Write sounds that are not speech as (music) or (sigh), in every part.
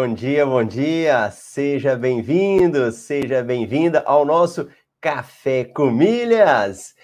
Bom dia, bom dia. Seja bem-vindo, seja bem-vinda ao nosso Café com Milhas.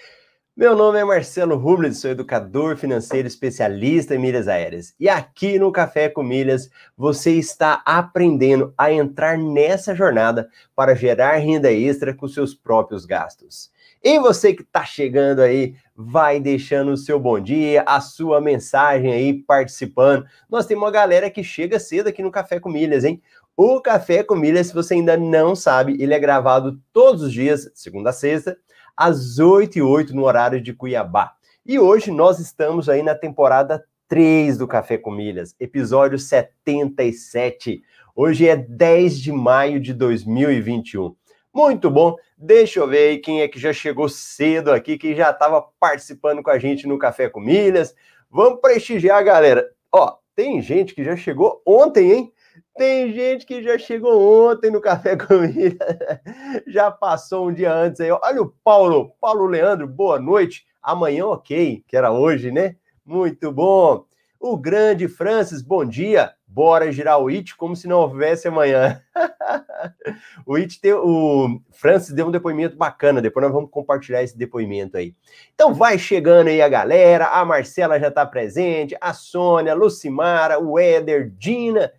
Meu nome é Marcelo Rubles, sou educador financeiro especialista em milhas aéreas. E aqui no Café com Milhas, você está aprendendo a entrar nessa jornada para gerar renda extra com seus próprios gastos. E você que está chegando aí, vai deixando o seu bom dia, a sua mensagem aí, participando. Nós temos uma galera que chega cedo aqui no Café com Milhas, hein? O Café com Milhas, se você ainda não sabe, ele é gravado todos os dias, segunda a sexta, às 8 e 8 no horário de Cuiabá. E hoje nós estamos aí na temporada 3 do Café com Milhas, episódio 77. Hoje é 10 de maio de 2021. Muito bom. Deixa eu ver aí quem é que já chegou cedo aqui, que já estava participando com a gente no Café com Milhas. Vamos prestigiar galera. Ó, tem gente que já chegou ontem, hein? Tem gente que já chegou ontem no Café Comida, (laughs) já passou um dia antes aí. Olha o Paulo, Paulo Leandro, boa noite. Amanhã, ok, que era hoje, né? Muito bom. O grande Francis, bom dia. Bora girar o IT como se não houvesse amanhã. (laughs) o IT tem, o Francis deu um depoimento bacana, depois nós vamos compartilhar esse depoimento aí. Então vai chegando aí a galera, a Marcela já está presente, a Sônia, a Lucimara, o Éder, Dina,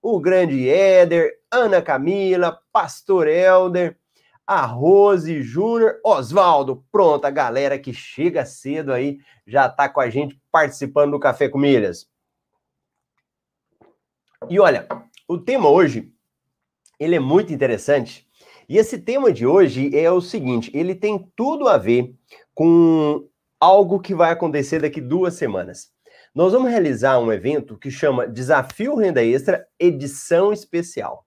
o grande Éder, Ana Camila, Pastor Helder, a Rose Júnior, Oswaldo, pronto, a galera que chega cedo aí já está com a gente participando do Café com Milhas. E olha, o tema hoje, ele é muito interessante, e esse tema de hoje é o seguinte, ele tem tudo a ver com algo que vai acontecer daqui duas semanas. Nós vamos realizar um evento que chama Desafio Renda Extra Edição Especial.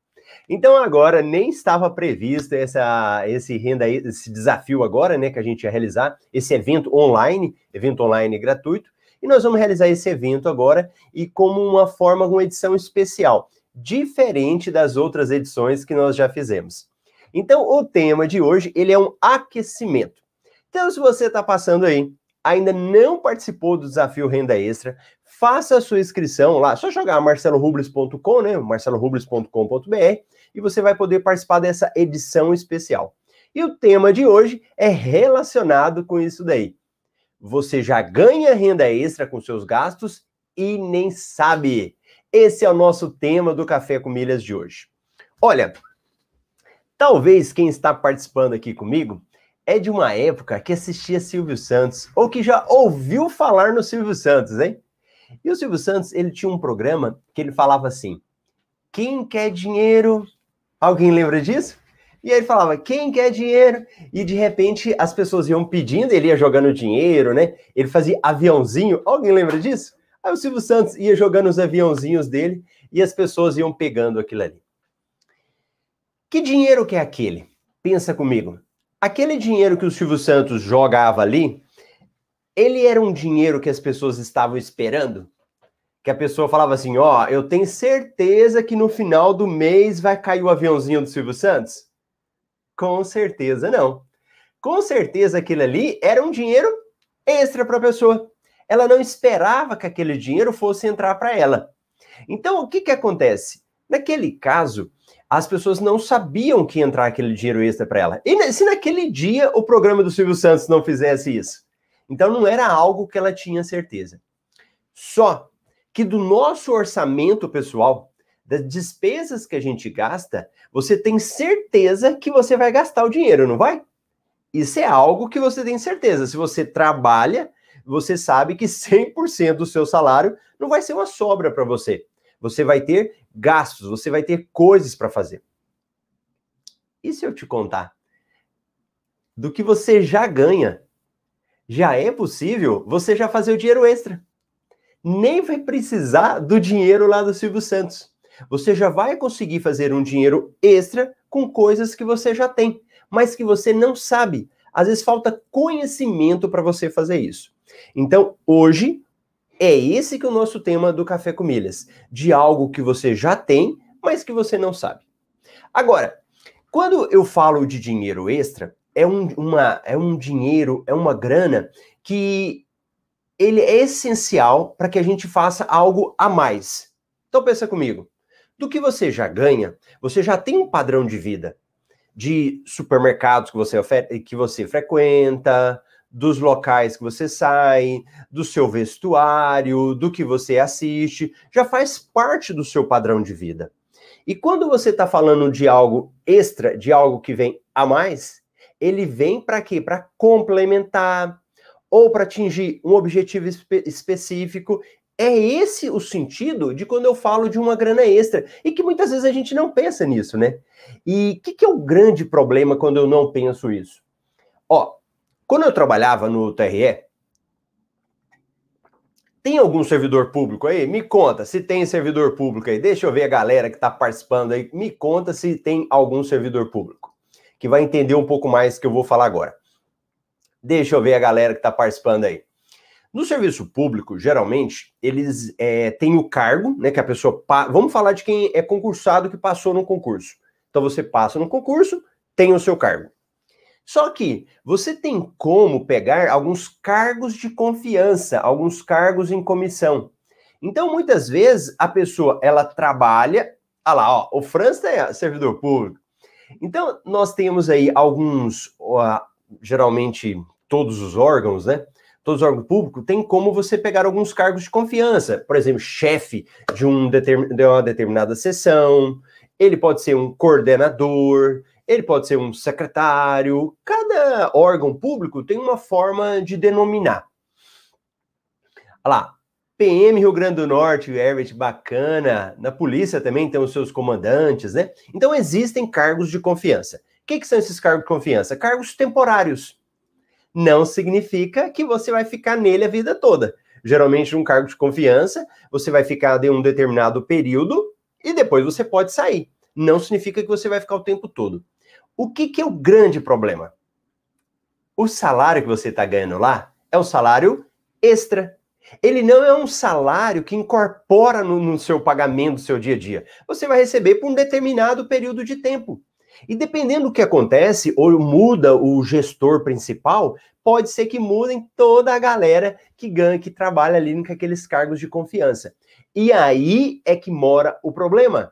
Então agora nem estava previsto essa, esse renda esse desafio agora, né, que a gente ia realizar esse evento online, evento online gratuito, e nós vamos realizar esse evento agora e como uma forma, uma edição especial, diferente das outras edições que nós já fizemos. Então o tema de hoje ele é um aquecimento. Então se você está passando aí ainda não participou do desafio Renda Extra, faça a sua inscrição lá. Só jogar marcelorubles.com, né? marcelorubles.com.br e você vai poder participar dessa edição especial. E o tema de hoje é relacionado com isso daí. Você já ganha renda extra com seus gastos e nem sabe. Esse é o nosso tema do Café com Milhas de hoje. Olha, talvez quem está participando aqui comigo é de uma época que assistia Silvio Santos, ou que já ouviu falar no Silvio Santos, hein? E o Silvio Santos, ele tinha um programa que ele falava assim: quem quer dinheiro? Alguém lembra disso? E aí ele falava, quem quer dinheiro? E de repente as pessoas iam pedindo, ele ia jogando dinheiro, né? Ele fazia aviãozinho. Alguém lembra disso? Aí o Silvio Santos ia jogando os aviãozinhos dele e as pessoas iam pegando aquilo ali. Que dinheiro que é aquele? Pensa comigo aquele dinheiro que o Silvio Santos jogava ali, ele era um dinheiro que as pessoas estavam esperando? Que a pessoa falava assim: Ó, oh, eu tenho certeza que no final do mês vai cair o aviãozinho do Silvio Santos? Com certeza não. Com certeza aquele ali era um dinheiro extra para a pessoa. Ela não esperava que aquele dinheiro fosse entrar para ela. Então, o que, que acontece? Naquele caso, as pessoas não sabiam que entrar aquele dinheiro extra para ela. E se naquele dia o programa do Silvio Santos não fizesse isso? Então não era algo que ela tinha certeza. Só que do nosso orçamento pessoal, das despesas que a gente gasta, você tem certeza que você vai gastar o dinheiro, não vai? Isso é algo que você tem certeza. Se você trabalha, você sabe que 100% do seu salário não vai ser uma sobra para você. Você vai ter gastos, você vai ter coisas para fazer. E se eu te contar do que você já ganha, já é possível você já fazer o dinheiro extra. Nem vai precisar do dinheiro lá do Silvio Santos. Você já vai conseguir fazer um dinheiro extra com coisas que você já tem, mas que você não sabe. Às vezes falta conhecimento para você fazer isso. Então, hoje, é esse que é o nosso tema do Café com Milhas, de algo que você já tem, mas que você não sabe. Agora, quando eu falo de dinheiro extra, é um, uma, é um dinheiro, é uma grana que ele é essencial para que a gente faça algo a mais. Então pensa comigo. Do que você já ganha, você já tem um padrão de vida de supermercados que você, que você frequenta, dos locais que você sai, do seu vestuário, do que você assiste, já faz parte do seu padrão de vida. E quando você está falando de algo extra, de algo que vem a mais, ele vem para quê? Para complementar ou para atingir um objetivo espe específico é esse o sentido de quando eu falo de uma grana extra. E que muitas vezes a gente não pensa nisso, né? E o que, que, é o grande problema quando eu não penso isso? Ó, quando eu trabalhava no TRE, tem algum servidor público aí? Me conta se tem servidor público aí. Deixa eu ver a galera que está participando aí. Me conta se tem algum servidor público que vai entender um pouco mais que eu vou falar agora. Deixa eu ver a galera que está participando aí. No serviço público, geralmente, eles é, têm o cargo, né? Que a pessoa. Vamos falar de quem é concursado que passou no concurso. Então você passa no concurso, tem o seu cargo. Só que você tem como pegar alguns cargos de confiança, alguns cargos em comissão. Então, muitas vezes, a pessoa ela trabalha. Ah lá, ó, o Franz é servidor público. Então, nós temos aí alguns, ó, geralmente todos os órgãos, né? Todos os órgãos públicos, tem como você pegar alguns cargos de confiança. Por exemplo, chefe de, um determin, de uma determinada sessão, ele pode ser um coordenador, ele pode ser um secretário. Cada órgão público tem uma forma de denominar. Olha lá, PM Rio Grande do Norte, Herbert, bacana. Na polícia também tem os seus comandantes, né? Então existem cargos de confiança. O que, que são esses cargos de confiança? Cargos temporários não significa que você vai ficar nele a vida toda. Geralmente, um cargo de confiança, você vai ficar de um determinado período e depois você pode sair. Não significa que você vai ficar o tempo todo. O que, que é o grande problema? O salário que você está ganhando lá é um salário extra. Ele não é um salário que incorpora no, no seu pagamento do seu dia a dia. Você vai receber por um determinado período de tempo. E dependendo do que acontece, ou muda o gestor principal, pode ser que mudem toda a galera que ganha, que trabalha ali com aqueles cargos de confiança. E aí é que mora o problema.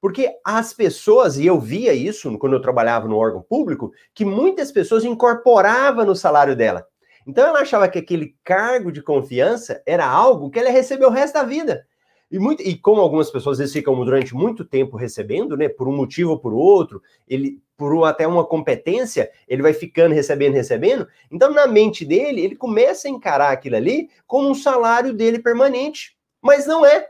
Porque as pessoas, e eu via isso quando eu trabalhava no órgão público, que muitas pessoas incorporavam no salário dela. Então ela achava que aquele cargo de confiança era algo que ela ia receber o resto da vida. E, muito, e como algumas pessoas vezes ficam durante muito tempo recebendo, né, por um motivo ou por outro, ele por até uma competência, ele vai ficando recebendo, recebendo. Então, na mente dele, ele começa a encarar aquilo ali como um salário dele permanente. Mas não é.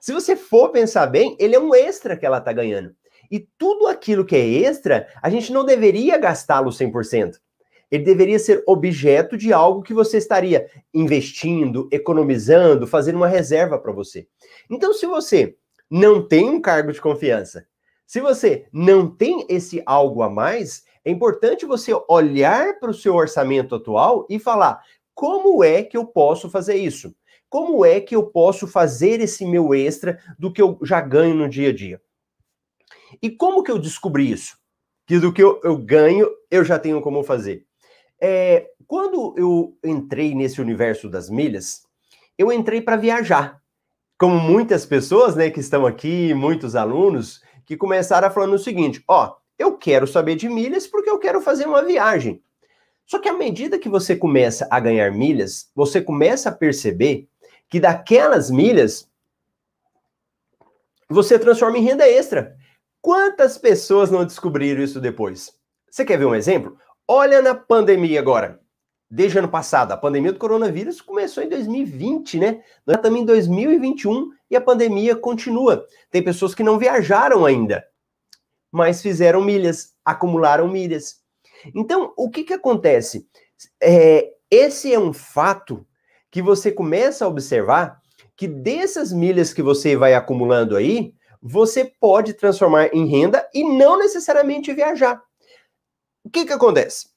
Se você for pensar bem, ele é um extra que ela está ganhando. E tudo aquilo que é extra, a gente não deveria gastá-lo 100% ele deveria ser objeto de algo que você estaria investindo, economizando, fazendo uma reserva para você. Então, se você não tem um cargo de confiança, se você não tem esse algo a mais, é importante você olhar para o seu orçamento atual e falar: como é que eu posso fazer isso? Como é que eu posso fazer esse meu extra do que eu já ganho no dia a dia? E como que eu descobri isso? Que do que eu, eu ganho, eu já tenho como fazer. É, quando eu entrei nesse universo das milhas, eu entrei para viajar. Como muitas pessoas, né, que estão aqui, muitos alunos, que começaram falar o seguinte: ó, eu quero saber de milhas porque eu quero fazer uma viagem. Só que à medida que você começa a ganhar milhas, você começa a perceber que daquelas milhas você transforma em renda extra. Quantas pessoas não descobriram isso depois? Você quer ver um exemplo? Olha na pandemia agora. Desde ano passado, a pandemia do coronavírus começou em 2020, né? Nós estamos em 2021 e a pandemia continua. Tem pessoas que não viajaram ainda, mas fizeram milhas, acumularam milhas. Então, o que, que acontece? É, esse é um fato que você começa a observar que dessas milhas que você vai acumulando aí, você pode transformar em renda e não necessariamente viajar. O que que acontece?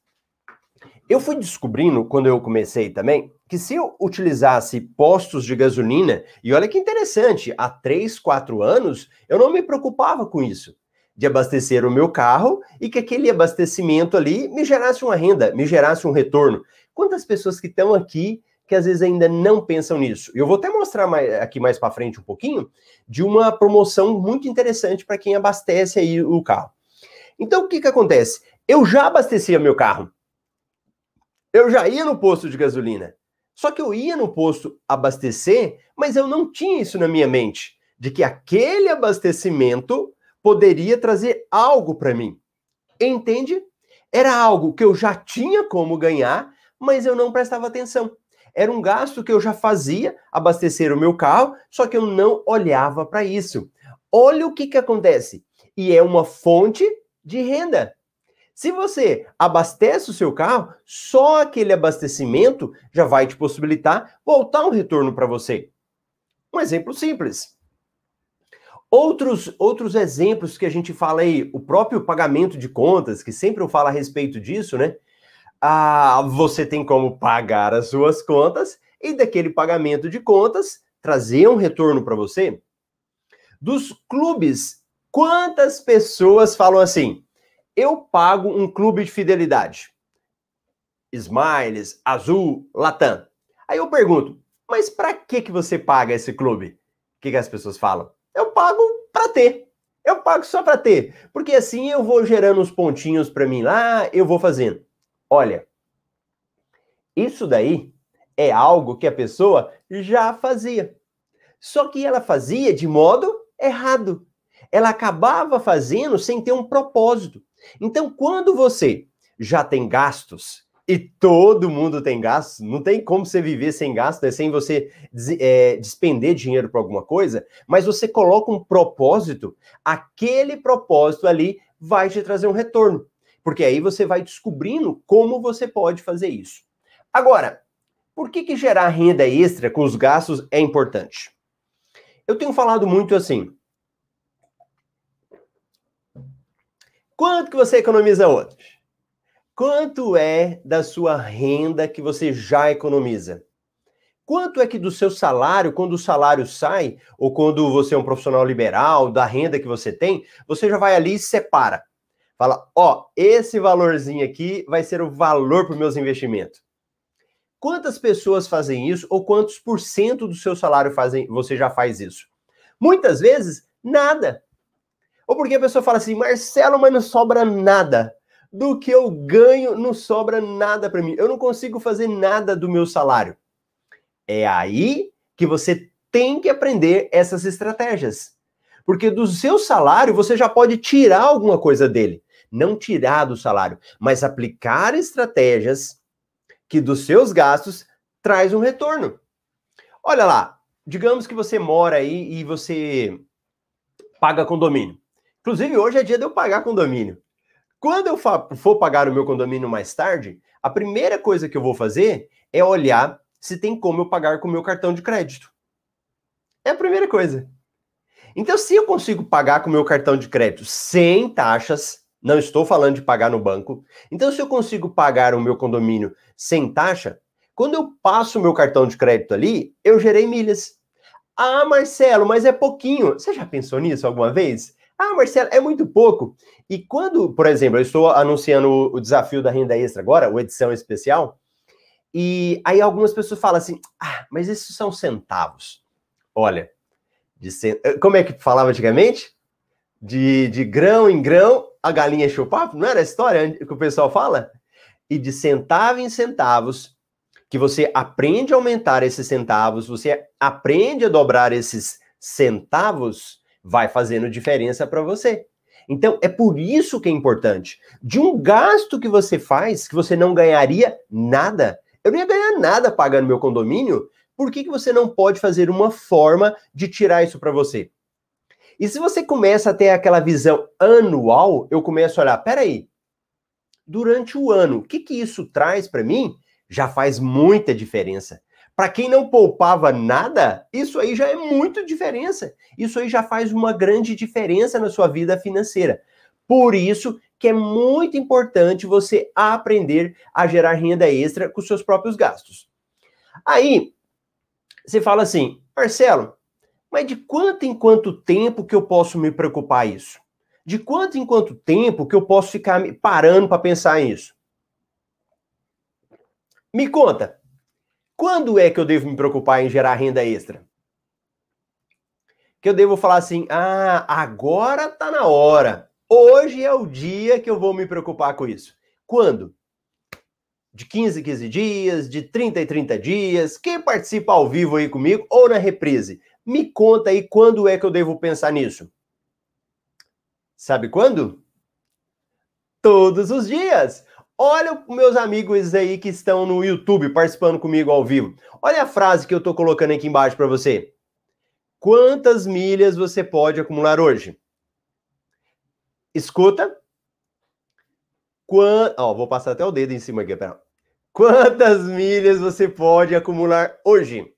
Eu fui descobrindo, quando eu comecei também, que se eu utilizasse postos de gasolina, e olha que interessante, há 3, 4 anos, eu não me preocupava com isso, de abastecer o meu carro e que aquele abastecimento ali me gerasse uma renda, me gerasse um retorno. Quantas pessoas que estão aqui que às vezes ainda não pensam nisso. Eu vou até mostrar mais, aqui mais para frente um pouquinho de uma promoção muito interessante para quem abastece aí o carro. Então o que que acontece? Eu já abastecia meu carro. Eu já ia no posto de gasolina. Só que eu ia no posto abastecer, mas eu não tinha isso na minha mente, de que aquele abastecimento poderia trazer algo para mim. Entende? Era algo que eu já tinha como ganhar, mas eu não prestava atenção. Era um gasto que eu já fazia, abastecer o meu carro, só que eu não olhava para isso. Olha o que, que acontece. E é uma fonte de renda. Se você abastece o seu carro, só aquele abastecimento já vai te possibilitar voltar um retorno para você. Um exemplo simples. Outros, outros exemplos que a gente fala aí, o próprio pagamento de contas, que sempre eu falo a respeito disso, né? Ah, você tem como pagar as suas contas e daquele pagamento de contas trazer um retorno para você. Dos clubes, quantas pessoas falam assim? Eu pago um clube de fidelidade. Smiles, Azul, Latam. Aí eu pergunto, mas para que que você paga esse clube? O que, que as pessoas falam? Eu pago para ter. Eu pago só para ter, porque assim eu vou gerando uns pontinhos para mim lá, eu vou fazendo. Olha, isso daí é algo que a pessoa já fazia. Só que ela fazia de modo errado. Ela acabava fazendo sem ter um propósito. Então, quando você já tem gastos e todo mundo tem gastos, não tem como você viver sem gasto, né? sem você é, despender dinheiro para alguma coisa, mas você coloca um propósito, aquele propósito ali vai te trazer um retorno, porque aí você vai descobrindo como você pode fazer isso. Agora, por que, que gerar renda extra com os gastos é importante? Eu tenho falado muito assim. Quanto que você economiza hoje? Quanto é da sua renda que você já economiza? Quanto é que do seu salário, quando o salário sai, ou quando você é um profissional liberal, da renda que você tem, você já vai ali e separa. Fala, ó, esse valorzinho aqui vai ser o valor para os meus investimentos. Quantas pessoas fazem isso, ou quantos por cento do seu salário fazem, você já faz isso? Muitas vezes, nada. Ou porque a pessoa fala assim, Marcelo, mas não sobra nada do que eu ganho, não sobra nada para mim. Eu não consigo fazer nada do meu salário. É aí que você tem que aprender essas estratégias. Porque do seu salário você já pode tirar alguma coisa dele. Não tirar do salário, mas aplicar estratégias que dos seus gastos traz um retorno. Olha lá, digamos que você mora aí e você paga condomínio. Inclusive, hoje é dia de eu pagar condomínio. Quando eu for pagar o meu condomínio mais tarde, a primeira coisa que eu vou fazer é olhar se tem como eu pagar com o meu cartão de crédito. É a primeira coisa. Então, se eu consigo pagar com o meu cartão de crédito sem taxas, não estou falando de pagar no banco. Então, se eu consigo pagar o meu condomínio sem taxa, quando eu passo o meu cartão de crédito ali, eu gerei milhas. Ah, Marcelo, mas é pouquinho. Você já pensou nisso alguma vez? Ah, Marcelo, é muito pouco. E quando, por exemplo, eu estou anunciando o desafio da renda extra agora, o edição especial, e aí algumas pessoas falam assim: ah, mas esses são centavos. Olha, cent... Eh, como é que falava antigamente? De, de grão em grão, a galinha chupava? Não era a história que o pessoal fala? E de centavo em centavos, que você aprende a aumentar esses centavos, você aprende a dobrar esses centavos, vai fazendo diferença para você. Então, é por isso que é importante. De um gasto que você faz, que você não ganharia nada, eu não ia ganhar nada pagando meu condomínio, por que, que você não pode fazer uma forma de tirar isso para você? E se você começa a ter aquela visão anual, eu começo a olhar, peraí, durante o ano, o que, que isso traz para mim? Já faz muita diferença. Para quem não poupava nada, isso aí já é muito diferença. Isso aí já faz uma grande diferença na sua vida financeira. Por isso que é muito importante você aprender a gerar renda extra com seus próprios gastos. Aí, você fala assim, Marcelo, mas de quanto em quanto tempo que eu posso me preocupar isso? De quanto em quanto tempo que eu posso ficar parando para pensar nisso? Me conta, Quando é que eu devo me preocupar em gerar renda extra? Que eu devo falar assim: ah, agora tá na hora. Hoje é o dia que eu vou me preocupar com isso. Quando? De 15 em 15 dias, de 30 em 30 dias. Quem participa ao vivo aí comigo ou na reprise? Me conta aí quando é que eu devo pensar nisso. Sabe quando? Todos os dias. Olha os meus amigos aí que estão no YouTube participando comigo ao vivo. Olha a frase que eu estou colocando aqui embaixo para você. Quantas milhas você pode acumular hoje? Escuta. Quant... Oh, vou passar até o dedo em cima aqui, pera. Quantas milhas você pode acumular hoje?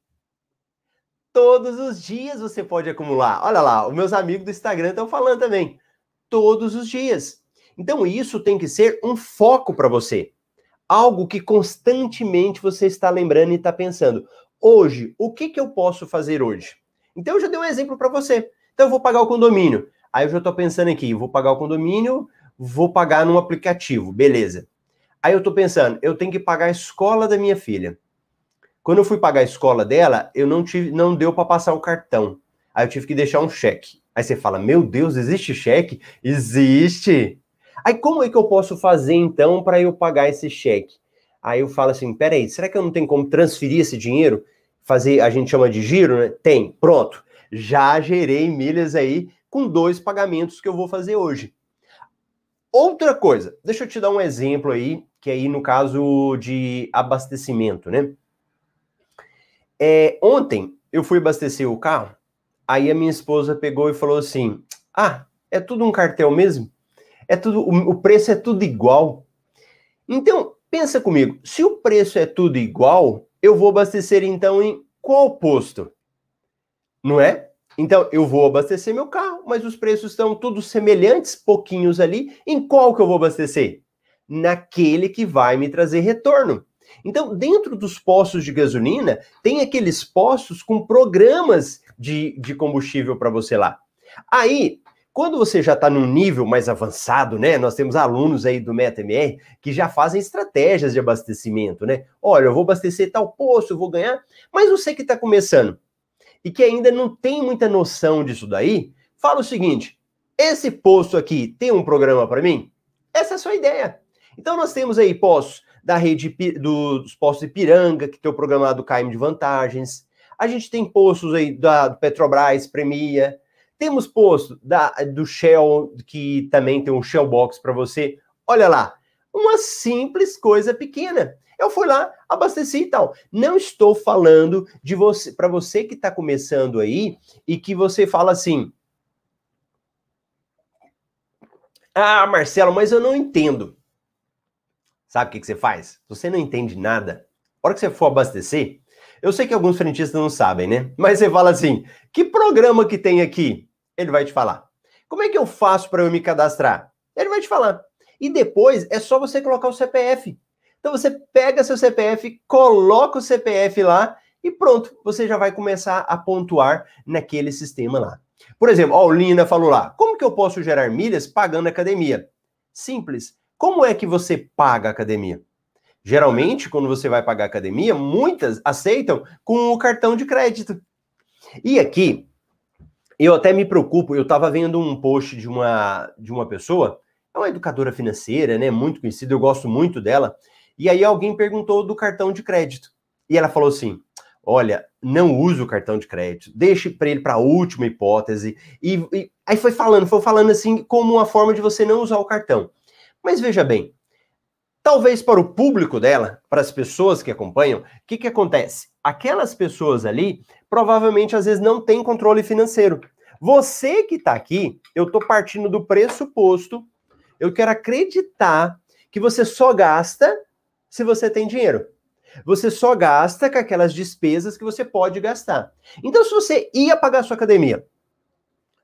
Todos os dias você pode acumular. Olha lá, os meus amigos do Instagram estão falando também. Todos os dias. Então, isso tem que ser um foco para você. Algo que constantemente você está lembrando e está pensando. Hoje, o que, que eu posso fazer hoje? Então, eu já dei um exemplo para você. Então, eu vou pagar o condomínio. Aí eu já estou pensando aqui, vou pagar o condomínio, vou pagar num aplicativo, beleza. Aí eu estou pensando, eu tenho que pagar a escola da minha filha. Quando eu fui pagar a escola dela, eu não tive, não deu para passar o cartão. Aí eu tive que deixar um cheque. Aí você fala: "Meu Deus, existe cheque?" Existe. Aí como é que eu posso fazer então para eu pagar esse cheque? Aí eu falo assim, peraí, será que eu não tenho como transferir esse dinheiro? Fazer, a gente chama de giro, né? Tem, pronto. Já gerei milhas aí com dois pagamentos que eu vou fazer hoje. Outra coisa, deixa eu te dar um exemplo aí, que aí no caso de abastecimento, né? É, ontem eu fui abastecer o carro, aí a minha esposa pegou e falou assim: Ah, é tudo um cartel mesmo? É tudo, o, preço é tudo igual. Então, pensa comigo, se o preço é tudo igual, eu vou abastecer então em qual posto? Não é? Então, eu vou abastecer meu carro, mas os preços estão todos semelhantes, pouquinhos ali. Em qual que eu vou abastecer? Naquele que vai me trazer retorno. Então, dentro dos postos de gasolina, tem aqueles postos com programas de, de combustível para você lá. Aí, quando você já está num nível mais avançado, né? Nós temos alunos aí do MetaMR que já fazem estratégias de abastecimento, né? Olha, eu vou abastecer tal posto, eu vou ganhar. Mas você que está começando e que ainda não tem muita noção disso daí, fala o seguinte: esse posto aqui tem um programa para mim? Essa é a sua ideia. Então nós temos aí postos da rede dos postos de Piranga, que tem o programa do KM de vantagens. A gente tem postos aí da Petrobras, Premia. Temos posto da, do Shell, que também tem um Shell Box para você. Olha lá, uma simples coisa pequena. Eu fui lá, abasteci e tal. Não estou falando de você, para você que está começando aí e que você fala assim: Ah, Marcelo, mas eu não entendo. Sabe o que, que você faz? Você não entende nada, a hora que você for abastecer, eu sei que alguns frentistas não sabem, né? Mas você fala assim: que programa que tem aqui? Ele vai te falar. Como é que eu faço para eu me cadastrar? Ele vai te falar. E depois é só você colocar o CPF. Então você pega seu CPF, coloca o CPF lá e pronto, você já vai começar a pontuar naquele sistema lá. Por exemplo, ó, o Lina falou lá: como que eu posso gerar milhas pagando academia? Simples. Como é que você paga academia? Geralmente, quando você vai pagar academia, muitas aceitam com o cartão de crédito. E aqui, eu até me preocupo, eu estava vendo um post de uma, de uma pessoa, é uma educadora financeira, né, muito conhecida, eu gosto muito dela, e aí alguém perguntou do cartão de crédito. E ela falou assim: olha, não use o cartão de crédito, deixe para ele para a última hipótese. E, e, aí foi falando, foi falando assim, como uma forma de você não usar o cartão. Mas veja bem, talvez para o público dela, para as pessoas que acompanham, o que, que acontece? Aquelas pessoas ali provavelmente às vezes não têm controle financeiro. Você que está aqui, eu estou partindo do pressuposto, eu quero acreditar que você só gasta se você tem dinheiro. Você só gasta com aquelas despesas que você pode gastar. Então, se você ia pagar sua academia,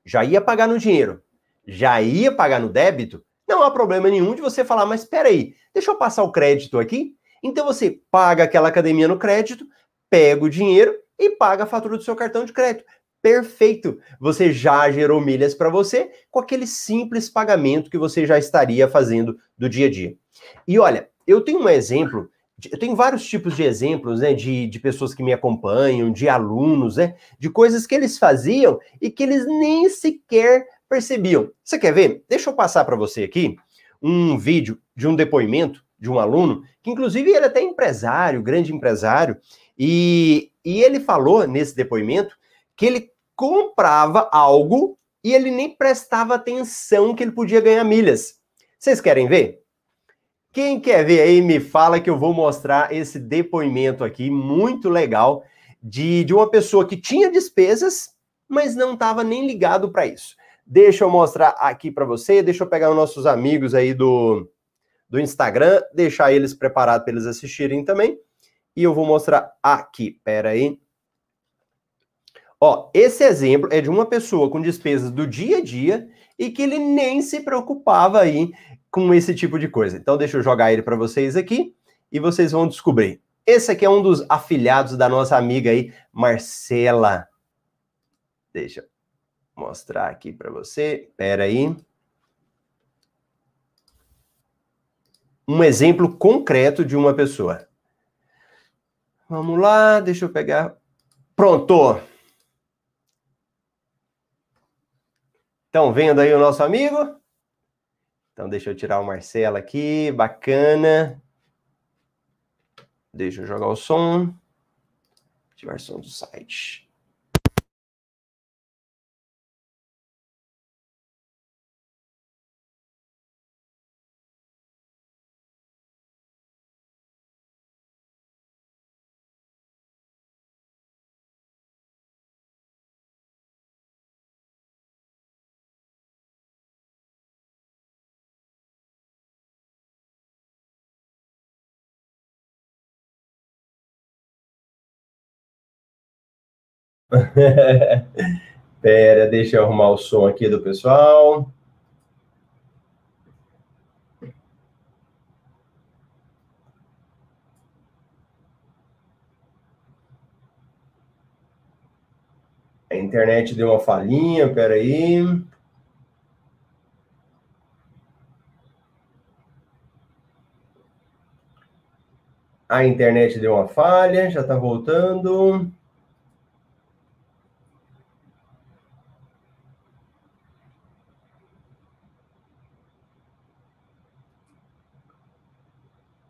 já ia pagar no dinheiro, já ia pagar no débito, não há problema nenhum de você falar, mas espera aí, deixa eu passar o crédito aqui. Então você paga aquela academia no crédito, pega o dinheiro e paga a fatura do seu cartão de crédito. Perfeito! Você já gerou milhas para você com aquele simples pagamento que você já estaria fazendo do dia a dia. E olha, eu tenho um exemplo eu tenho vários tipos de exemplos, né, de, de pessoas que me acompanham, de alunos, né, de coisas que eles faziam e que eles nem sequer percebiam. Você quer ver? Deixa eu passar para você aqui um vídeo de um depoimento de um aluno, que inclusive ele é até empresário, grande empresário, e, e ele falou nesse depoimento que ele comprava algo e ele nem prestava atenção que ele podia ganhar milhas. Vocês querem ver? Quem quer ver aí, me fala que eu vou mostrar esse depoimento aqui, muito legal, de, de uma pessoa que tinha despesas, mas não estava nem ligado para isso. Deixa eu mostrar aqui para você, deixa eu pegar os nossos amigos aí do, do Instagram, deixar eles preparados para eles assistirem também. E eu vou mostrar aqui, pera aí. Ó, esse exemplo é de uma pessoa com despesas do dia a dia e que ele nem se preocupava aí com esse tipo de coisa. Então, deixa eu jogar ele para vocês aqui e vocês vão descobrir. Esse aqui é um dos afiliados da nossa amiga aí, Marcela. Deixa mostrar aqui para você. Espera aí. Um exemplo concreto de uma pessoa. Vamos lá, deixa eu pegar. Pronto! Estão vendo aí o nosso amigo? Então, deixa eu tirar o Marcelo aqui, bacana. Deixa eu jogar o som. Ativar o som do site. (laughs) Pera, deixa eu arrumar o som aqui do pessoal. A internet deu uma falhinha, peraí. A internet deu uma falha, já está voltando.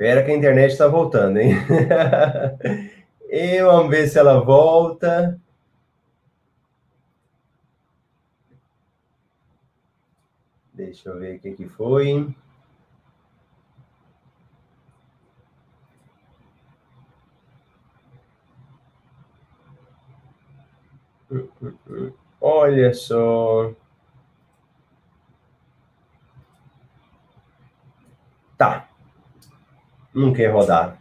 Espera que a internet está voltando, hein? (laughs) e vamos ver se ela volta. Deixa eu ver o que, que foi. Olha só. Tá. Não quer rodar.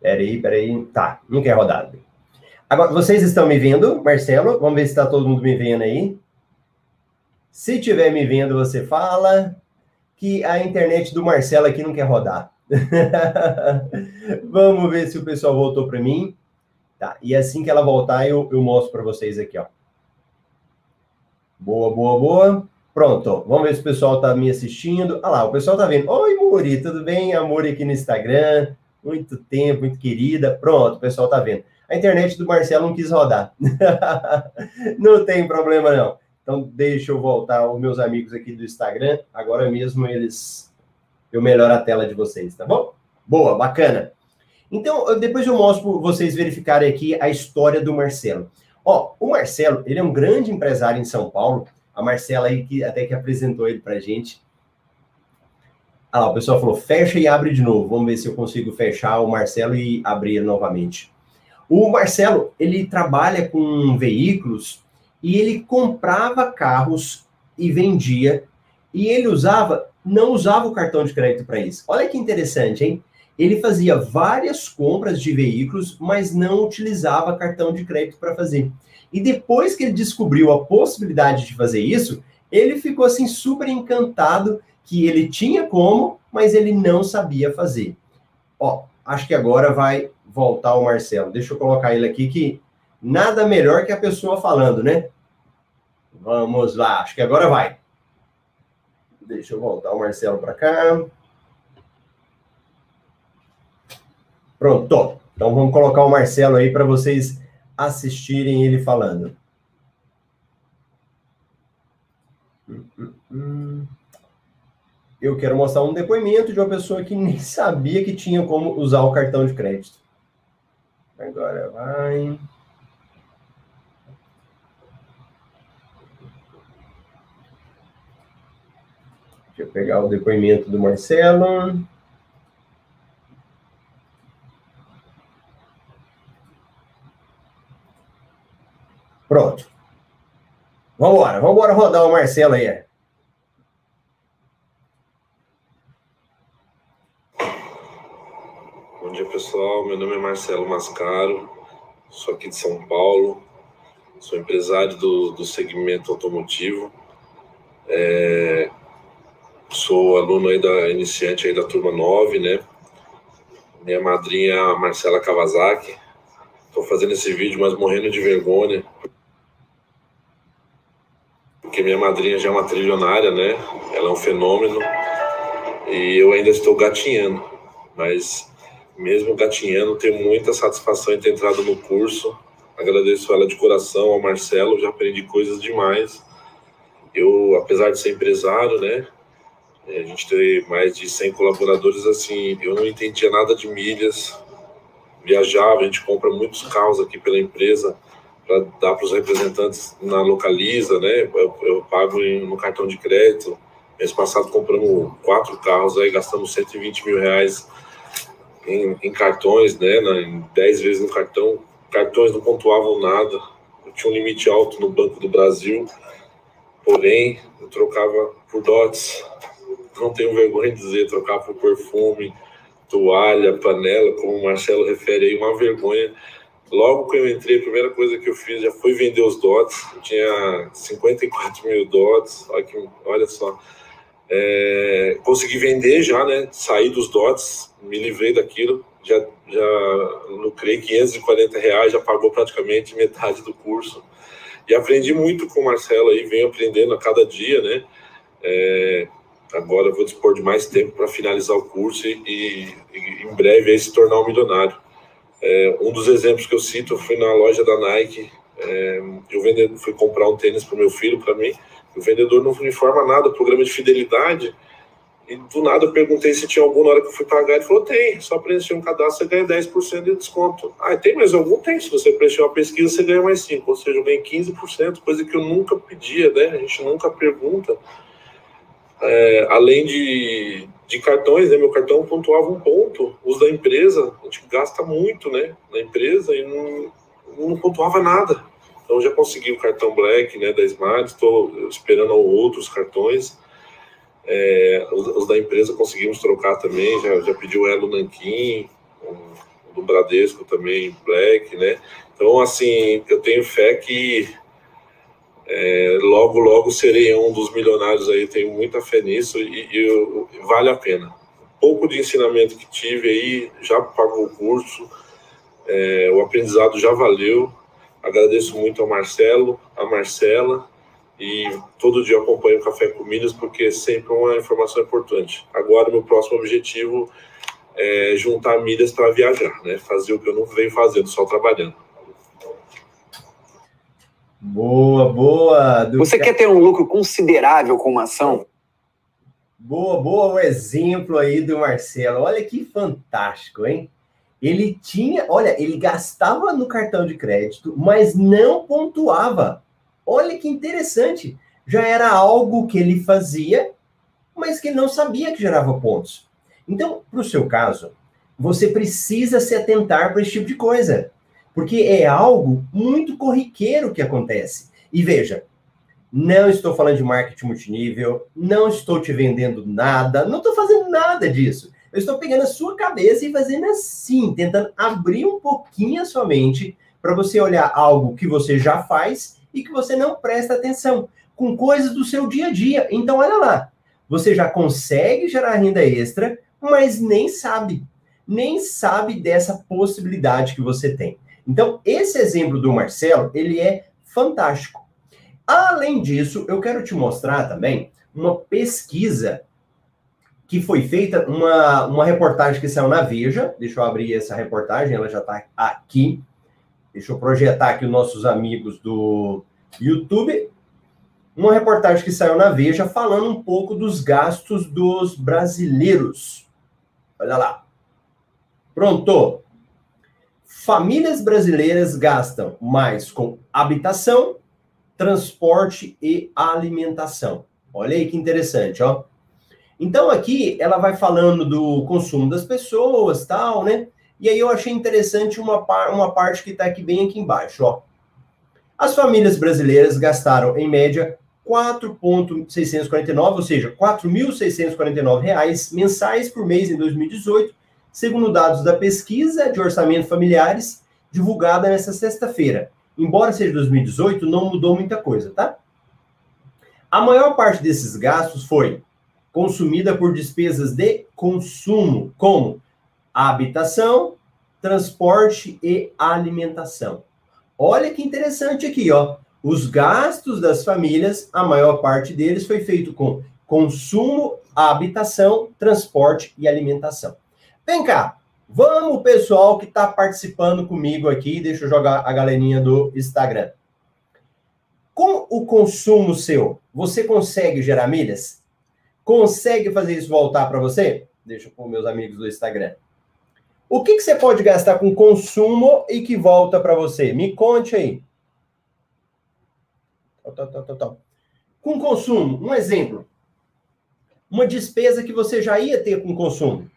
Peraí, peraí. Tá, não quer rodar. Agora, vocês estão me vendo, Marcelo? Vamos ver se está todo mundo me vendo aí. Se tiver me vendo, você fala que a internet do Marcelo aqui não quer rodar. (laughs) Vamos ver se o pessoal voltou para mim. Tá, e assim que ela voltar, eu, eu mostro para vocês aqui, ó. Boa, boa, boa. Pronto, vamos ver se o pessoal está me assistindo. Ah lá, o pessoal está vendo. Oi, Muri, tudo bem? A Muri aqui no Instagram. Muito tempo, muito querida. Pronto, o pessoal está vendo. A internet do Marcelo não quis rodar. (laughs) não tem problema, não. Então, deixa eu voltar os meus amigos aqui do Instagram. Agora mesmo eles. Eu melhoro a tela de vocês, tá bom? Boa, bacana. Então, depois eu mostro para vocês verificarem aqui a história do Marcelo. Ó, o Marcelo, ele é um grande empresário em São Paulo a Marcela aí, que até que apresentou ele para gente. Ah lá, o pessoal falou, fecha e abre de novo. Vamos ver se eu consigo fechar o Marcelo e abrir novamente. O Marcelo, ele trabalha com veículos e ele comprava carros e vendia. E ele usava, não usava o cartão de crédito para isso. Olha que interessante, hein? Ele fazia várias compras de veículos, mas não utilizava cartão de crédito para fazer. E depois que ele descobriu a possibilidade de fazer isso, ele ficou assim super encantado que ele tinha como, mas ele não sabia fazer. Ó, acho que agora vai voltar o Marcelo. Deixa eu colocar ele aqui que nada melhor que a pessoa falando, né? Vamos lá, acho que agora vai. Deixa eu voltar o Marcelo para cá. Pronto. Então vamos colocar o Marcelo aí para vocês assistirem ele falando. Eu quero mostrar um depoimento de uma pessoa que nem (laughs) sabia que tinha como usar o cartão de crédito. Agora vai. Deixa eu pegar o depoimento do Marcelo. Pronto. Vamos embora rodar o Marcelo aí. Bom dia, pessoal. Meu nome é Marcelo Mascaro, sou aqui de São Paulo, sou empresário do, do segmento automotivo. É, sou aluno aí da iniciante aí da turma 9, né? Minha madrinha é Marcela Kawasaki. Estou fazendo esse vídeo, mas morrendo de vergonha, porque minha madrinha já é uma trilionária, né? Ela é um fenômeno e eu ainda estou gatinhando, mas mesmo gatinhando, tenho muita satisfação em ter entrado no curso. Agradeço ela de coração, ao Marcelo, já aprendi coisas demais. Eu, apesar de ser empresário, né? A gente tem mais de 100 colaboradores, assim, eu não entendia nada de milhas. Viajava, a gente compra muitos carros aqui pela empresa para dar para os representantes na localiza, né? Eu, eu pago em, no cartão de crédito. Mês passado compramos quatro carros, aí gastamos 120 mil reais em, em cartões, né? Na, em 10 vezes no cartão. Cartões não pontuavam nada. Eu tinha um limite alto no Banco do Brasil, porém eu trocava por dots. Não tenho vergonha de dizer, trocar por perfume, toalha, panela, como o Marcelo refere aí, uma vergonha Logo que eu entrei, a primeira coisa que eu fiz já foi vender os dots. Eu tinha 54 mil dots, olha, que, olha só. É, consegui vender já, né? Saí dos dots, me livrei daquilo, já, já lucrei 540 reais, já pagou praticamente metade do curso. E aprendi muito com o Marcelo aí, venho aprendendo a cada dia, né? É, agora vou dispor de mais tempo para finalizar o curso e, e, e, em breve aí se tornar um milionário. É, um dos exemplos que eu cito foi na loja da Nike. É, eu vendedor, fui comprar um tênis para o meu filho, para mim. O vendedor não me informa nada, programa de fidelidade. E do nada eu perguntei se tinha algum na hora que eu fui pagar. Ele falou: tem, só preencher um cadastro você ganha 10% de desconto. Ah, tem mais algum? Tem. Se você preencher uma pesquisa, você ganha mais 5%, ou seja, eu ganhei 15%, coisa que eu nunca pedia, né? A gente nunca pergunta. É, além de, de cartões, né? Meu cartão pontuava um ponto. Os da empresa, a gente gasta muito, né? Na empresa e não, não pontuava nada. Então já consegui o cartão Black, né? Da Smart, estou esperando outros cartões. É, os, os, da empresa conseguimos trocar também, já, já pediu o Elo Nanquim, um, do Bradesco também, Black, né? Então, assim, eu tenho fé que é, logo, logo serei um dos milionários aí, tenho muita fé nisso e, e, vale a pena. Pouco de ensinamento que tive aí, já pagou o curso, é, o aprendizado já valeu. Agradeço muito ao Marcelo, a Marcela e todo dia acompanho o Café com Milhas porque é sempre uma informação importante. Agora, meu próximo objetivo é juntar milhas para viajar, né? Fazer o que eu não venho fazendo, só trabalhando. Boa, boa. Você quer ter um lucro considerável com uma ação? Boa, boa o exemplo aí do Marcelo. Olha que fantástico, hein? Ele tinha, olha, ele gastava no cartão de crédito, mas não pontuava. Olha que interessante. Já era algo que ele fazia, mas que ele não sabia que gerava pontos. Então, para o seu caso, você precisa se atentar para esse tipo de coisa porque é algo muito corriqueiro que acontece. E veja, não estou falando de marketing multinível, não estou te vendendo nada, não estou fazendo nada disso. Eu estou pegando a sua cabeça e fazendo assim, tentando abrir um pouquinho a sua mente para você olhar algo que você já faz e que você não presta atenção, com coisas do seu dia a dia. Então, olha lá, você já consegue gerar renda extra, mas nem sabe, nem sabe dessa possibilidade que você tem. Então, esse exemplo do Marcelo, ele é fantástico. Além disso, eu quero te mostrar também uma pesquisa que foi feita uma, uma reportagem que saiu na Veja. Deixa eu abrir essa reportagem, ela já está aqui. Deixa eu projetar aqui os nossos amigos do YouTube. Uma reportagem que saiu na Veja falando um pouco dos gastos dos brasileiros. Olha lá. Pronto. Famílias brasileiras gastam mais com habitação, transporte e alimentação. Olha aí que interessante, ó. Então aqui ela vai falando do consumo das pessoas, tal, né? E aí eu achei interessante uma, par uma parte que está aqui bem aqui embaixo, ó. As famílias brasileiras gastaram em média 4.649, ou seja, 4.649 reais mensais por mês em 2018, segundo dados da pesquisa de orçamento familiares divulgada nesta sexta-feira. Embora seja 2018, não mudou muita coisa, tá? A maior parte desses gastos foi consumida por despesas de consumo, como habitação, transporte e alimentação. Olha que interessante aqui, ó. Os gastos das famílias, a maior parte deles foi feito com consumo, habitação, transporte e alimentação. Vem cá, vamos pessoal que está participando comigo aqui, deixa eu jogar a galerinha do Instagram. Com o consumo seu, você consegue gerar milhas? Consegue fazer isso voltar para você? Deixa pôr meus amigos do Instagram. O que, que você pode gastar com consumo e que volta para você? Me conte aí. Com consumo, um exemplo. Uma despesa que você já ia ter com consumo.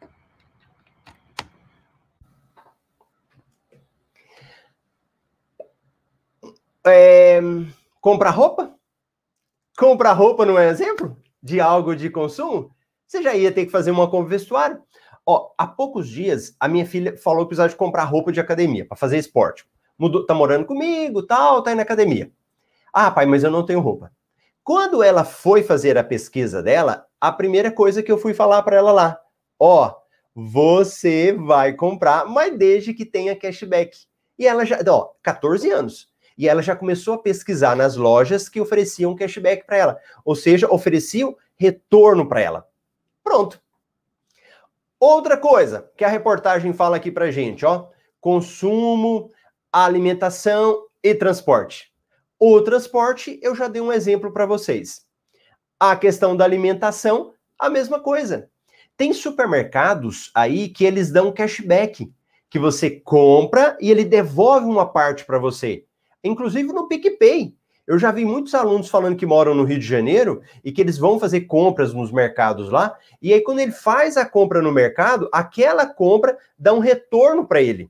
É, comprar roupa? Comprar roupa não é exemplo? de algo de consumo, você já ia ter que fazer uma compra vestuário. Ó, há poucos dias, a minha filha falou que precisava de comprar roupa de academia para fazer esporte. Mudou, tá morando comigo, tal, tá aí na academia. Ah, pai, mas eu não tenho roupa. Quando ela foi fazer a pesquisa dela, a primeira coisa que eu fui falar para ela lá, ó, você vai comprar, mas desde que tenha cashback. E ela já, ó, 14 anos e ela já começou a pesquisar nas lojas que ofereciam cashback para ela, ou seja, ofereciam retorno para ela. Pronto. Outra coisa que a reportagem fala aqui para gente, ó, consumo, alimentação e transporte. O transporte, eu já dei um exemplo para vocês. A questão da alimentação, a mesma coisa. Tem supermercados aí que eles dão cashback, que você compra e ele devolve uma parte para você inclusive no PicPay. Eu já vi muitos alunos falando que moram no Rio de Janeiro e que eles vão fazer compras nos mercados lá, e aí quando ele faz a compra no mercado, aquela compra dá um retorno para ele.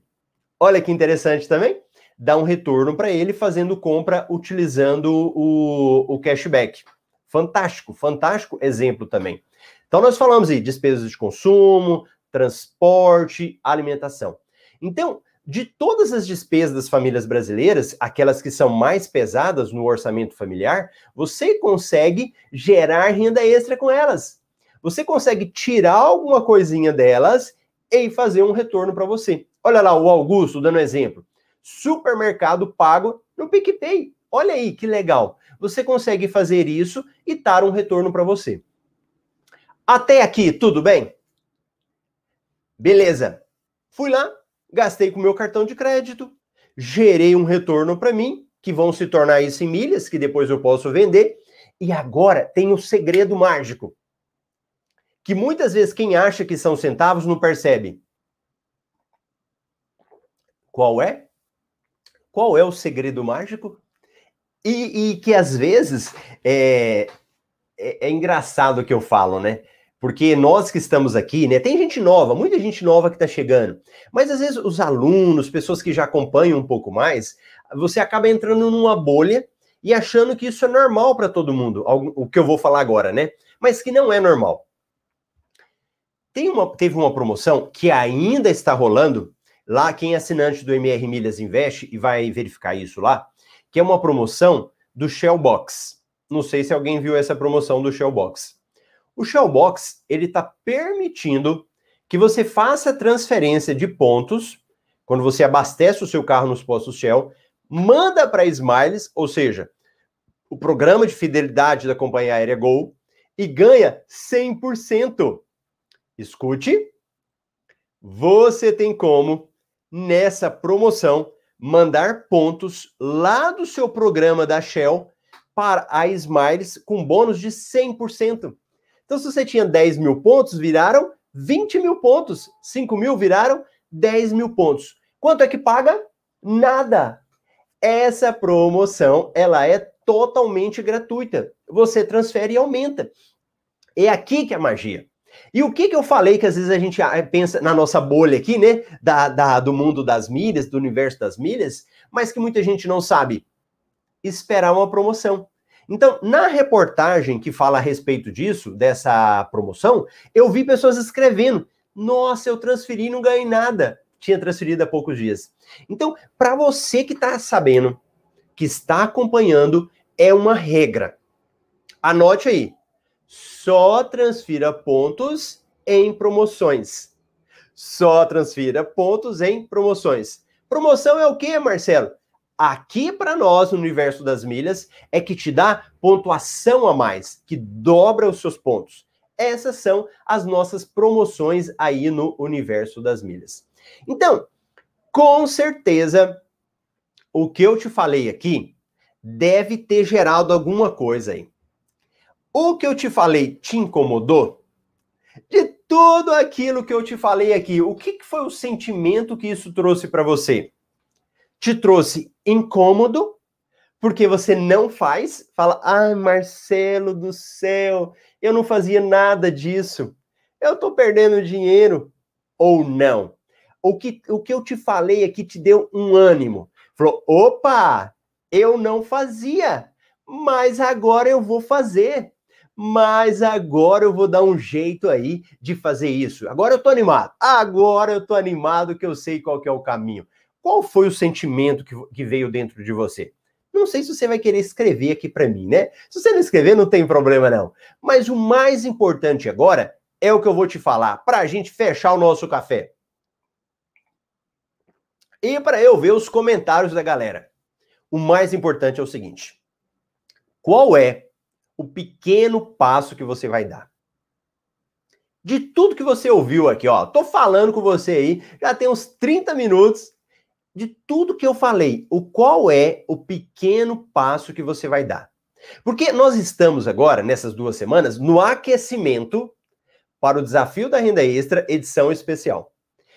Olha que interessante também. Dá um retorno para ele fazendo compra utilizando o, o cashback. Fantástico, fantástico exemplo também. Então nós falamos aí despesas de consumo, transporte, alimentação. Então, de todas as despesas das famílias brasileiras, aquelas que são mais pesadas no orçamento familiar, você consegue gerar renda extra com elas. Você consegue tirar alguma coisinha delas e fazer um retorno para você. Olha lá o Augusto dando exemplo. Supermercado pago no PicPay. Olha aí que legal. Você consegue fazer isso e dar um retorno para você. Até aqui, tudo bem? Beleza. Fui lá, gastei com meu cartão de crédito, gerei um retorno para mim, que vão se tornar isso em milhas, que depois eu posso vender. E agora tem um segredo mágico, que muitas vezes quem acha que são centavos não percebe. Qual é? Qual é o segredo mágico? E, e que às vezes é, é, é engraçado o que eu falo, né? Porque nós que estamos aqui, né? Tem gente nova, muita gente nova que está chegando. Mas às vezes os alunos, pessoas que já acompanham um pouco mais, você acaba entrando numa bolha e achando que isso é normal para todo mundo, o que eu vou falar agora, né? Mas que não é normal. Tem uma, teve uma promoção que ainda está rolando, lá quem é assinante do MR Milhas Invest e vai verificar isso lá, que é uma promoção do Shellbox. Não sei se alguém viu essa promoção do Shellbox. O Shellbox, ele está permitindo que você faça transferência de pontos, quando você abastece o seu carro nos postos Shell, manda para Smiles, ou seja, o programa de fidelidade da companhia aérea Gol, e ganha 100%. escute, você tem como, nessa promoção, mandar pontos lá do seu programa da Shell para a Smiles com bônus de 100%. Então, se você tinha 10 mil pontos, viraram 20 mil pontos. 5 mil viraram 10 mil pontos. Quanto é que paga? Nada. Essa promoção, ela é totalmente gratuita. Você transfere e aumenta. É aqui que é a magia. E o que, que eu falei que às vezes a gente ah, pensa na nossa bolha aqui, né? Da, da, do mundo das milhas, do universo das milhas, mas que muita gente não sabe. Esperar uma promoção. Então, na reportagem que fala a respeito disso, dessa promoção, eu vi pessoas escrevendo: Nossa, eu transferi e não ganhei nada. Tinha transferido há poucos dias. Então, para você que está sabendo, que está acompanhando, é uma regra. Anote aí só transfira pontos em promoções. Só transfira pontos em promoções. Promoção é o que, Marcelo? Aqui para nós, no universo das milhas, é que te dá pontuação a mais, que dobra os seus pontos. Essas são as nossas promoções aí no universo das milhas. Então, com certeza, o que eu te falei aqui deve ter gerado alguma coisa aí. O que eu te falei te incomodou? De tudo aquilo que eu te falei aqui, o que foi o sentimento que isso trouxe para você? Te trouxe incômodo, porque você não faz? Fala, ai, Marcelo do céu, eu não fazia nada disso. Eu tô perdendo dinheiro. Ou não? O que, o que eu te falei aqui te deu um ânimo. Falou, opa, eu não fazia, mas agora eu vou fazer mas agora eu vou dar um jeito aí de fazer isso. Agora eu tô animado. Agora eu tô animado que eu sei qual que é o caminho. Qual foi o sentimento que, que veio dentro de você? Não sei se você vai querer escrever aqui para mim, né? Se você não escrever, não tem problema não. Mas o mais importante agora é o que eu vou te falar para a gente fechar o nosso café. E para eu ver os comentários da galera. O mais importante é o seguinte: qual é o pequeno passo que você vai dar. De tudo que você ouviu aqui, ó, tô falando com você aí, já tem uns 30 minutos de tudo que eu falei. O qual é o pequeno passo que você vai dar? Porque nós estamos agora, nessas duas semanas, no aquecimento para o desafio da renda extra, edição especial.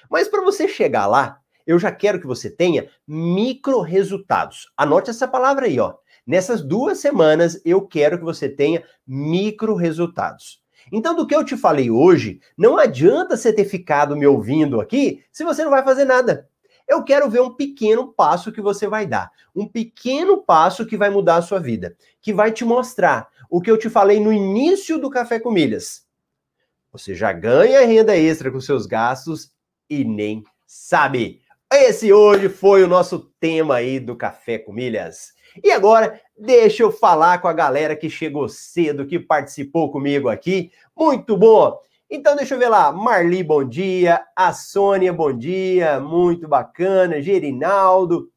Mas para você chegar lá, eu já quero que você tenha micro resultados. Anote essa palavra aí, ó. Nessas duas semanas, eu quero que você tenha micro resultados. Então, do que eu te falei hoje, não adianta você ter ficado me ouvindo aqui se você não vai fazer nada. Eu quero ver um pequeno passo que você vai dar. Um pequeno passo que vai mudar a sua vida. Que vai te mostrar o que eu te falei no início do Café com Milhas. Você já ganha renda extra com seus gastos e nem sabe. Esse hoje foi o nosso tema aí do Café com Milhas. E agora, deixa eu falar com a galera que chegou cedo, que participou comigo aqui. Muito bom! Então, deixa eu ver lá. Marli, bom dia. A Sônia, bom dia. Muito bacana. Gerinaldo.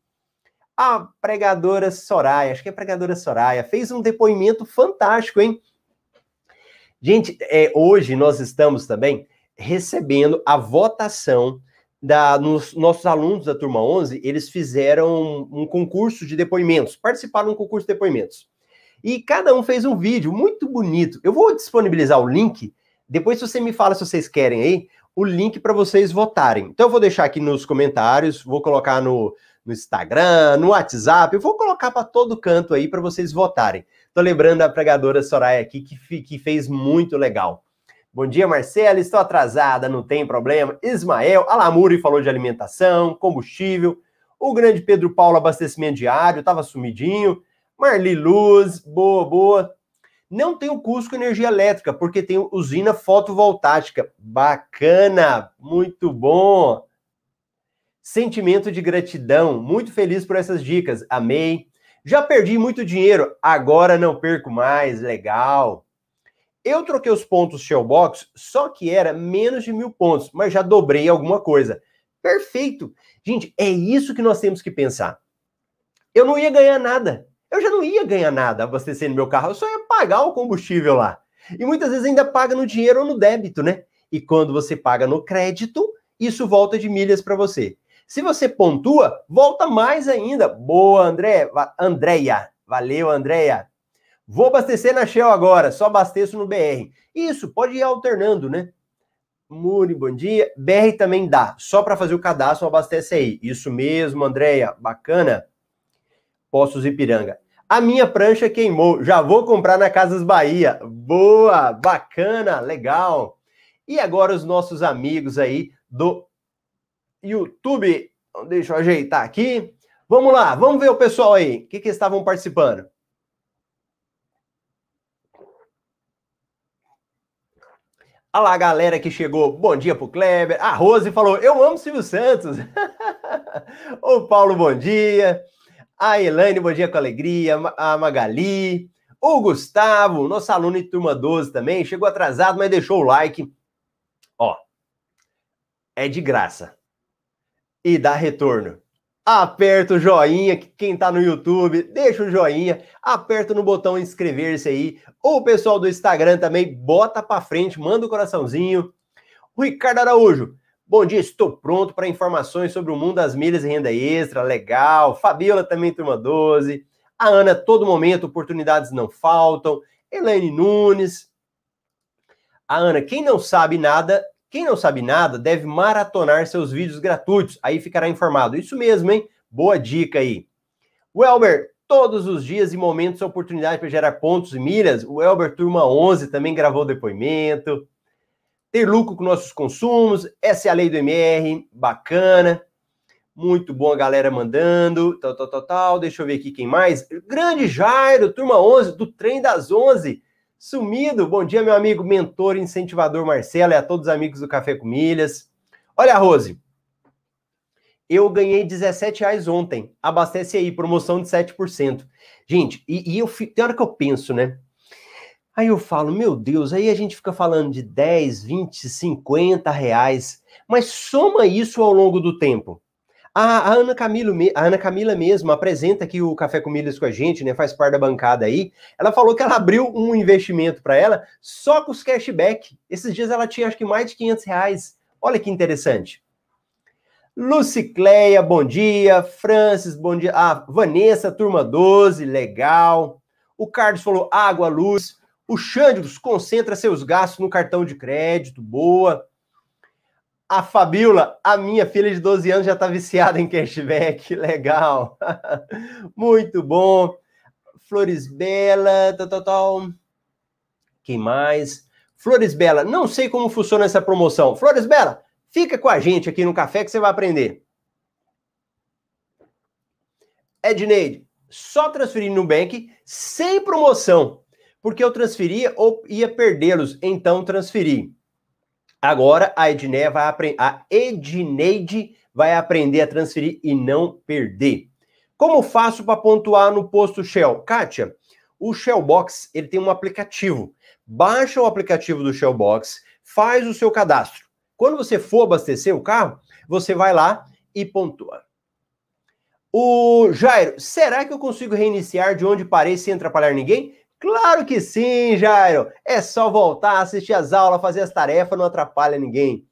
A pregadora Soraya, acho que é a pregadora Soraya, fez um depoimento fantástico, hein? Gente, é, hoje nós estamos também recebendo a votação da, nos nossos alunos da turma 11, eles fizeram um concurso de depoimentos, participaram de um concurso de depoimentos. E cada um fez um vídeo muito bonito. Eu vou disponibilizar o link, depois você me fala se vocês querem aí, o link para vocês votarem. Então eu vou deixar aqui nos comentários, vou colocar no, no Instagram, no WhatsApp, eu vou colocar para todo canto aí para vocês votarem. Tô lembrando a pregadora Soraya aqui que, que fez muito legal. Bom dia, Marcela. Estou atrasada, não tem problema. Ismael, Alamuri falou de alimentação, combustível. O grande Pedro Paulo, abastecimento diário, estava sumidinho. Marli Luz, boa, boa. Não tem o Cusco Energia Elétrica, porque tem usina fotovoltaica. Bacana, muito bom. Sentimento de gratidão, muito feliz por essas dicas, amei. Já perdi muito dinheiro, agora não perco mais, legal. Eu troquei os pontos Shellbox, só que era menos de mil pontos, mas já dobrei alguma coisa. Perfeito. Gente, é isso que nós temos que pensar. Eu não ia ganhar nada. Eu já não ia ganhar nada abastecendo meu carro, eu só ia pagar o combustível lá. E muitas vezes ainda paga no dinheiro ou no débito, né? E quando você paga no crédito, isso volta de milhas para você. Se você pontua, volta mais ainda. Boa, André, Andréia. Valeu, Andréia. Vou abastecer na Shell agora, só abasteço no BR. Isso, pode ir alternando, né? Muri, bom dia. BR também dá, só para fazer o cadastro, abastece aí. Isso mesmo, Andréia, bacana. Postos Ipiranga. A minha prancha queimou, já vou comprar na Casas Bahia. Boa, bacana, legal. E agora os nossos amigos aí do YouTube. Deixa eu ajeitar aqui. Vamos lá, vamos ver o pessoal aí. O que, que estavam participando? Olha lá a galera que chegou. Bom dia pro Kleber. A Rose falou: Eu amo Silvio Santos. (laughs) o Paulo, bom dia. A Elaine, bom dia com alegria. A Magali. O Gustavo, nosso aluno de turma 12 também. Chegou atrasado, mas deixou o like. Ó, é de graça. E dá retorno aperta o joinha, quem tá no YouTube, deixa o joinha, aperta no botão inscrever-se aí, o pessoal do Instagram também, bota para frente, manda o um coraçãozinho. O Ricardo Araújo, bom dia, estou pronto para informações sobre o mundo das milhas e renda extra, legal. Fabiola também, turma 12. A Ana, todo momento, oportunidades não faltam. Elaine Nunes. A Ana, quem não sabe nada, quem não sabe nada deve maratonar seus vídeos gratuitos, aí ficará informado. Isso mesmo, hein? Boa dica aí. O Elber, todos os dias e momentos oportunidade para gerar pontos e milhas. O Elber Turma 11 também gravou depoimento. Ter lucro com nossos consumos, essa é a lei do MR, bacana. Muito bom a galera mandando, tal, tal, tal, tal. Deixa eu ver aqui quem mais. Grande Jairo, turma 11, do trem das 11. Sumido. Bom dia, meu amigo mentor incentivador Marcelo e a todos os amigos do Café com Milhas. Olha, Rose, eu ganhei 17 reais ontem. Abastece aí, promoção de 7%. Gente, e, e eu tem hora que eu penso, né? Aí eu falo, meu Deus, aí a gente fica falando de 10, 20, 50 reais, mas soma isso ao longo do tempo. A, a, Ana Camilo, a Ana Camila mesmo apresenta aqui o Café com Milhas com a gente, né? Faz parte da bancada aí. Ela falou que ela abriu um investimento para ela só com os cashback. Esses dias ela tinha acho que mais de 500 reais. Olha que interessante. Lucicleia, bom dia. Francis, bom dia. Ah, Vanessa, turma 12, legal. O Carlos falou água, luz. O Xandros concentra seus gastos no cartão de crédito, boa. A Fabiola, a minha filha de 12 anos já está viciada em cashback. (laughs) Legal. (laughs) Muito bom. Flores Bela, tal, tal, tal. Quem mais? Flores Bela, não sei como funciona essa promoção. Flores Bela, fica com a gente aqui no café que você vai aprender. Edneide, só transferir no Nubank sem promoção, porque eu transferia ou ia perdê-los, então transferi. Agora a Edneia vai aprender, a Edneide vai aprender a transferir e não perder. Como faço para pontuar no posto Shell? Kátia, o Shellbox ele tem um aplicativo. Baixa o aplicativo do Shellbox, faz o seu cadastro. Quando você for abastecer o carro, você vai lá e pontua. O Jairo, será que eu consigo reiniciar de onde parei sem atrapalhar ninguém? Claro que sim, Jairo. É só voltar, assistir as aulas, fazer as tarefas, não atrapalha ninguém.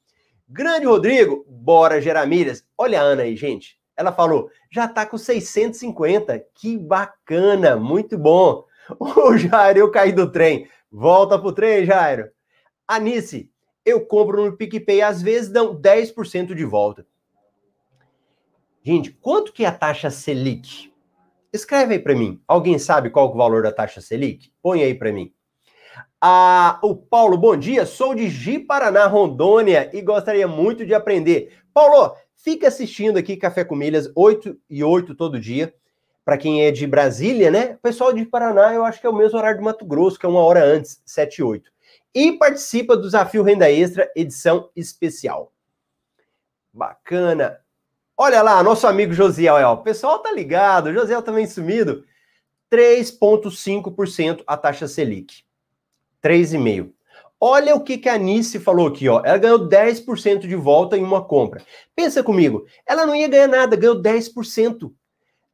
Grande Rodrigo, bora gerar milhas. Olha a Ana aí, gente. Ela falou, já tá com 650. Que bacana, muito bom. (laughs) O Jairo, eu caí do trem. Volta pro trem, Jairo. Anice, eu compro no PicPay, às vezes dão 10% de volta. Gente, quanto que é a taxa Selic? Escreve aí para mim. Alguém sabe qual é o valor da taxa Selic? Põe aí para mim. Ah, o Paulo, bom dia. Sou de Ji Paraná, Rondônia e gostaria muito de aprender. Paulo, fica assistindo aqui Café com Milhas 8 e 8 todo dia. Para quem é de Brasília, né? Pessoal de Paraná, eu acho que é o mesmo horário de Mato Grosso, que é uma hora antes, 7 e 8. E participa do Desafio Renda Extra, edição especial. Bacana. Olha lá, nosso amigo Josiel, o pessoal tá ligado, o Josiel também sumido. 3,5% a taxa Selic. 3,5%. Olha o que, que a Nice falou aqui, ó. Ela ganhou 10% de volta em uma compra. Pensa comigo, ela não ia ganhar nada, ganhou 10%.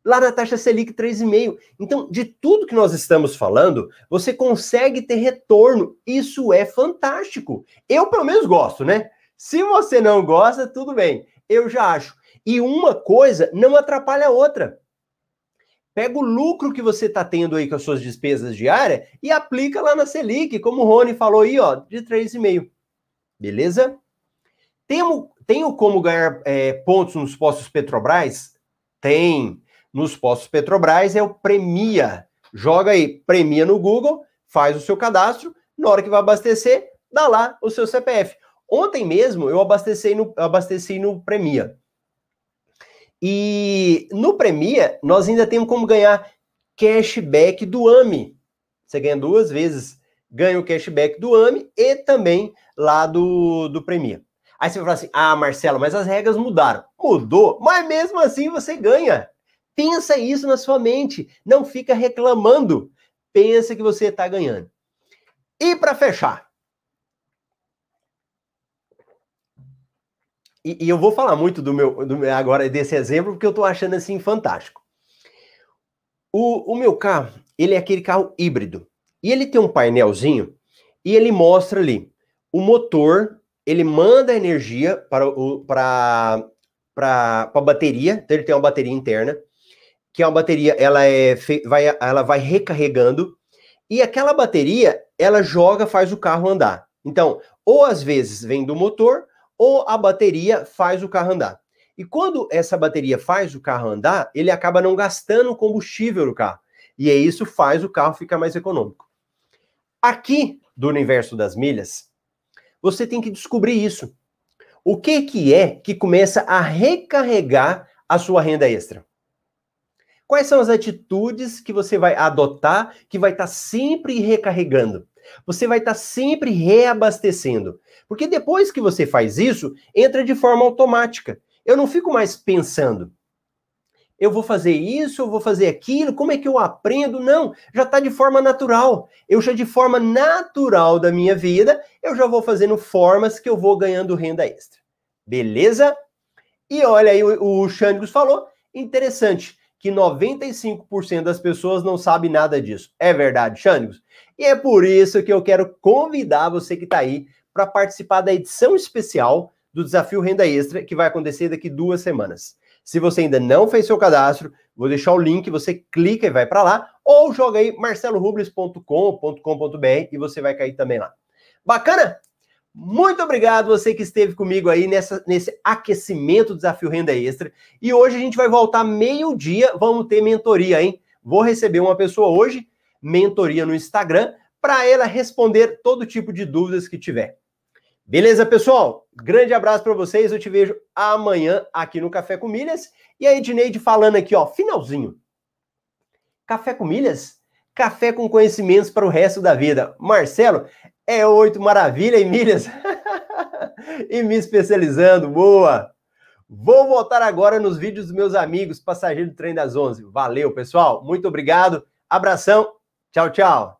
lá na taxa Selic 3,5. Então, de tudo que nós estamos falando, você consegue ter retorno. Isso é fantástico. Eu, pelo menos, gosto, né? Se você não gosta, tudo bem. Eu já acho. E uma coisa não atrapalha a outra. Pega o lucro que você está tendo aí com as suas despesas diárias e aplica lá na Selic, como o Rony falou aí, ó, de 3,5. Beleza? Tenho, tenho como ganhar é, pontos nos postos Petrobras? Tem. Nos postos Petrobras é o Premia. Joga aí, Premia no Google, faz o seu cadastro, na hora que vai abastecer, dá lá o seu CPF. Ontem mesmo eu abasteci no, abasteci no Premia. E no Premia, nós ainda temos como ganhar cashback do AMI. Você ganha duas vezes. Ganha o cashback do AMI e também lá do, do Premia. Aí você vai falar assim: ah, Marcelo, mas as regras mudaram. Mudou, mas mesmo assim você ganha. Pensa isso na sua mente. Não fica reclamando. Pensa que você está ganhando. E para fechar, e, e, eu vou falar muito do meu, do meu agora desse exemplo porque eu estou achando assim fantástico. O, o meu carro, ele é aquele carro híbrido. E ele tem um painelzinho e ele mostra ali o motor, ele manda energia para o para para a bateria, então ele tem uma bateria interna, que é uma bateria, ela é vai ela vai recarregando e aquela bateria, ela joga, faz o carro andar. Então, ou às vezes vem do motor, ou a bateria faz o carro andar. E quando essa bateria faz o carro andar, ele acaba não gastando combustível no carro. E é isso faz o carro ficar mais econômico. Aqui do universo das milhas, você tem que descobrir isso. O que que é que começa a recarregar a sua renda extra? Quais são as atitudes que você vai adotar que vai estar tá sempre recarregando? Você vai estar tá sempre reabastecendo. Porque depois que você faz isso, entra de forma automática. Eu não fico mais pensando. Eu vou fazer isso, eu vou fazer aquilo, como é que eu aprendo? Não, já está de forma natural. Eu já de forma natural da minha vida, eu já vou fazendo formas que eu vou ganhando renda extra. Beleza? E olha aí, o, o falou, interessante, que 95% das pessoas não sabe nada disso. É verdade, Xandros? E é por isso que eu quero convidar você que está aí para participar da edição especial do Desafio Renda Extra, que vai acontecer daqui duas semanas. Se você ainda não fez seu cadastro, vou deixar o link, você clica e vai para lá, ou joga aí marcelorubles.com.com.br e você vai cair também lá. Bacana? Muito obrigado você que esteve comigo aí nessa, nesse aquecimento do Desafio Renda Extra. E hoje a gente vai voltar meio-dia, vamos ter mentoria, hein? Vou receber uma pessoa hoje, mentoria no Instagram, para ela responder todo tipo de dúvidas que tiver. Beleza, pessoal? Grande abraço para vocês. Eu te vejo amanhã aqui no Café com Milhas. E a Edneide falando aqui, ó, finalzinho. Café com Milhas? Café com conhecimentos para o resto da vida. Marcelo, é oito maravilha em milhas. (laughs) e me especializando, boa. Vou voltar agora nos vídeos dos meus amigos, passageiro do trem das 11. Valeu, pessoal. Muito obrigado. Abração. Tchau, tchau.